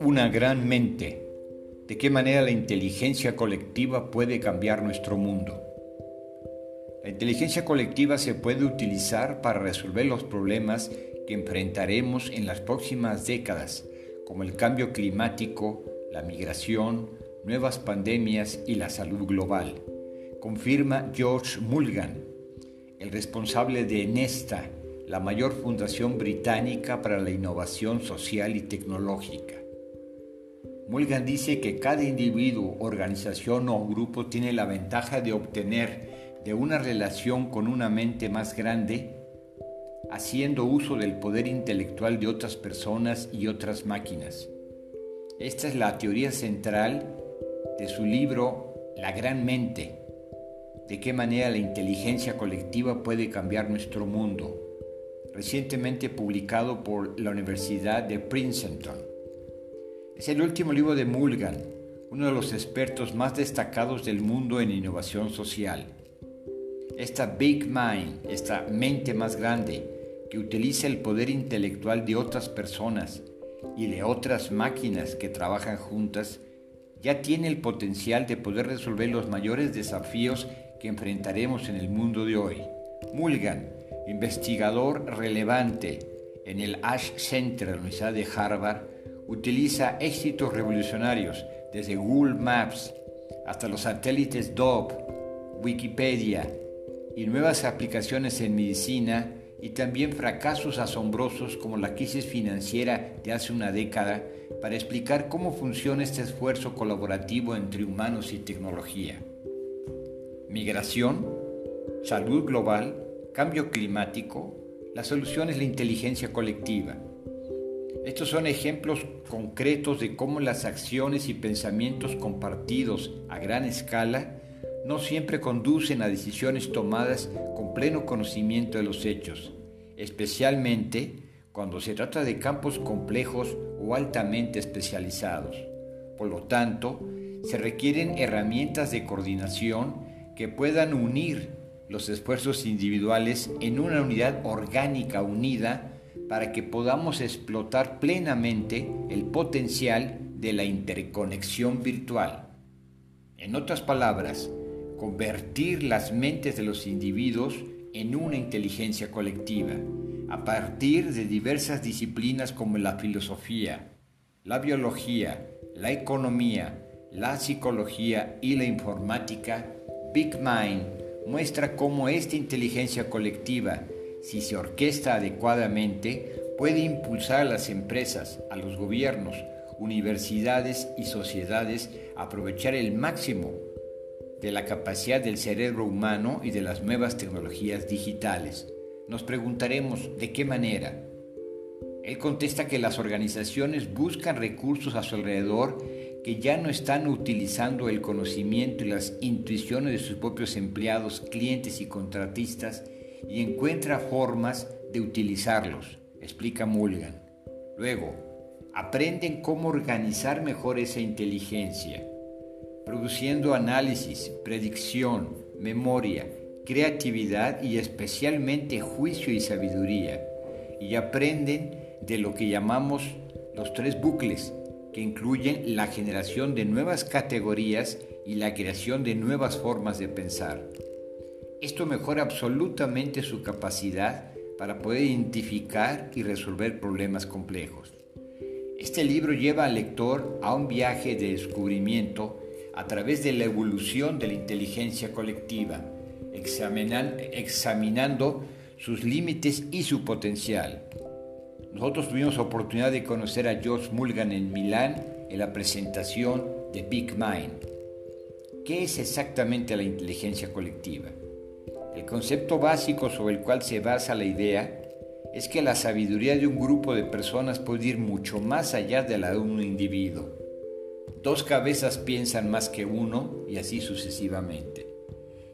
Una gran mente. ¿De qué manera la inteligencia colectiva puede cambiar nuestro mundo? La inteligencia colectiva se puede utilizar para resolver los problemas que enfrentaremos en las próximas décadas, como el cambio climático, la migración, nuevas pandemias y la salud global, confirma George Mulgan, el responsable de Nesta, la mayor fundación británica para la innovación social y tecnológica. Mulgan dice que cada individuo, organización o grupo tiene la ventaja de obtener de una relación con una mente más grande, haciendo uso del poder intelectual de otras personas y otras máquinas. Esta es la teoría central de su libro La gran mente, de qué manera la inteligencia colectiva puede cambiar nuestro mundo, recientemente publicado por la Universidad de Princeton. Es el último libro de Mulgan, uno de los expertos más destacados del mundo en innovación social. Esta Big Mind, esta mente más grande, que utiliza el poder intelectual de otras personas y de otras máquinas que trabajan juntas, ya tiene el potencial de poder resolver los mayores desafíos que enfrentaremos en el mundo de hoy. Mulgan, investigador relevante en el Ash Center de la Universidad de Harvard, utiliza éxitos revolucionarios desde Google Maps hasta los satélites Dove, Wikipedia y nuevas aplicaciones en medicina y también fracasos asombrosos como la crisis financiera de hace una década para explicar cómo funciona este esfuerzo colaborativo entre humanos y tecnología. Migración, salud global, cambio climático, la solución es la inteligencia colectiva. Estos son ejemplos concretos de cómo las acciones y pensamientos compartidos a gran escala no siempre conducen a decisiones tomadas con pleno conocimiento de los hechos, especialmente cuando se trata de campos complejos o altamente especializados. Por lo tanto, se requieren herramientas de coordinación que puedan unir los esfuerzos individuales en una unidad orgánica unida para que podamos explotar plenamente el potencial de la interconexión virtual. En otras palabras, convertir las mentes de los individuos en una inteligencia colectiva, a partir de diversas disciplinas como la filosofía, la biología, la economía, la psicología y la informática, Big Mind muestra cómo esta inteligencia colectiva, si se orquesta adecuadamente, puede impulsar a las empresas, a los gobiernos, universidades y sociedades a aprovechar el máximo de la capacidad del cerebro humano y de las nuevas tecnologías digitales. Nos preguntaremos de qué manera. Él contesta que las organizaciones buscan recursos a su alrededor que ya no están utilizando el conocimiento y las intuiciones de sus propios empleados, clientes y contratistas y encuentra formas de utilizarlos, explica Mulgan. Luego, aprenden cómo organizar mejor esa inteligencia produciendo análisis, predicción, memoria, creatividad y especialmente juicio y sabiduría, y aprenden de lo que llamamos los tres bucles, que incluyen la generación de nuevas categorías y la creación de nuevas formas de pensar. Esto mejora absolutamente su capacidad para poder identificar y resolver problemas complejos. Este libro lleva al lector a un viaje de descubrimiento a través de la evolución de la inteligencia colectiva, examinando sus límites y su potencial. Nosotros tuvimos oportunidad de conocer a George Mulgan en Milán en la presentación de Big Mind. ¿Qué es exactamente la inteligencia colectiva? El concepto básico sobre el cual se basa la idea es que la sabiduría de un grupo de personas puede ir mucho más allá de la de un individuo. Dos cabezas piensan más que uno y así sucesivamente.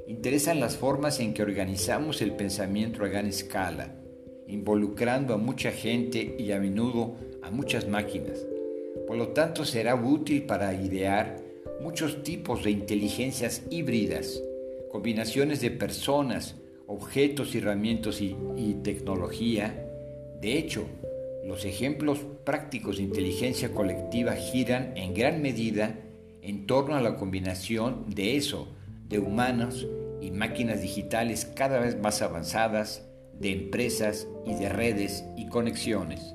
Interesan las formas en que organizamos el pensamiento a gran escala, involucrando a mucha gente y a menudo a muchas máquinas. Por lo tanto, será útil para idear muchos tipos de inteligencias híbridas, combinaciones de personas objetos, herramientas y, y tecnología. De hecho, los ejemplos prácticos de inteligencia colectiva giran en gran medida en torno a la combinación de eso, de humanos y máquinas digitales cada vez más avanzadas, de empresas y de redes y conexiones.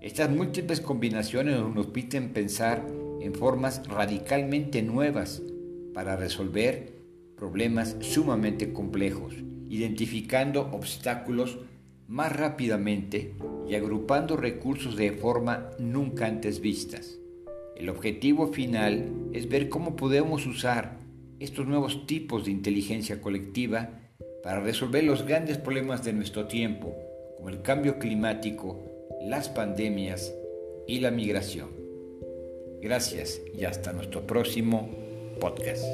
Estas múltiples combinaciones nos permiten pensar en formas radicalmente nuevas para resolver problemas sumamente complejos, identificando obstáculos más rápidamente y agrupando recursos de forma nunca antes vistas. El objetivo final es ver cómo podemos usar estos nuevos tipos de inteligencia colectiva para resolver los grandes problemas de nuestro tiempo, como el cambio climático, las pandemias y la migración. Gracias y hasta nuestro próximo podcast.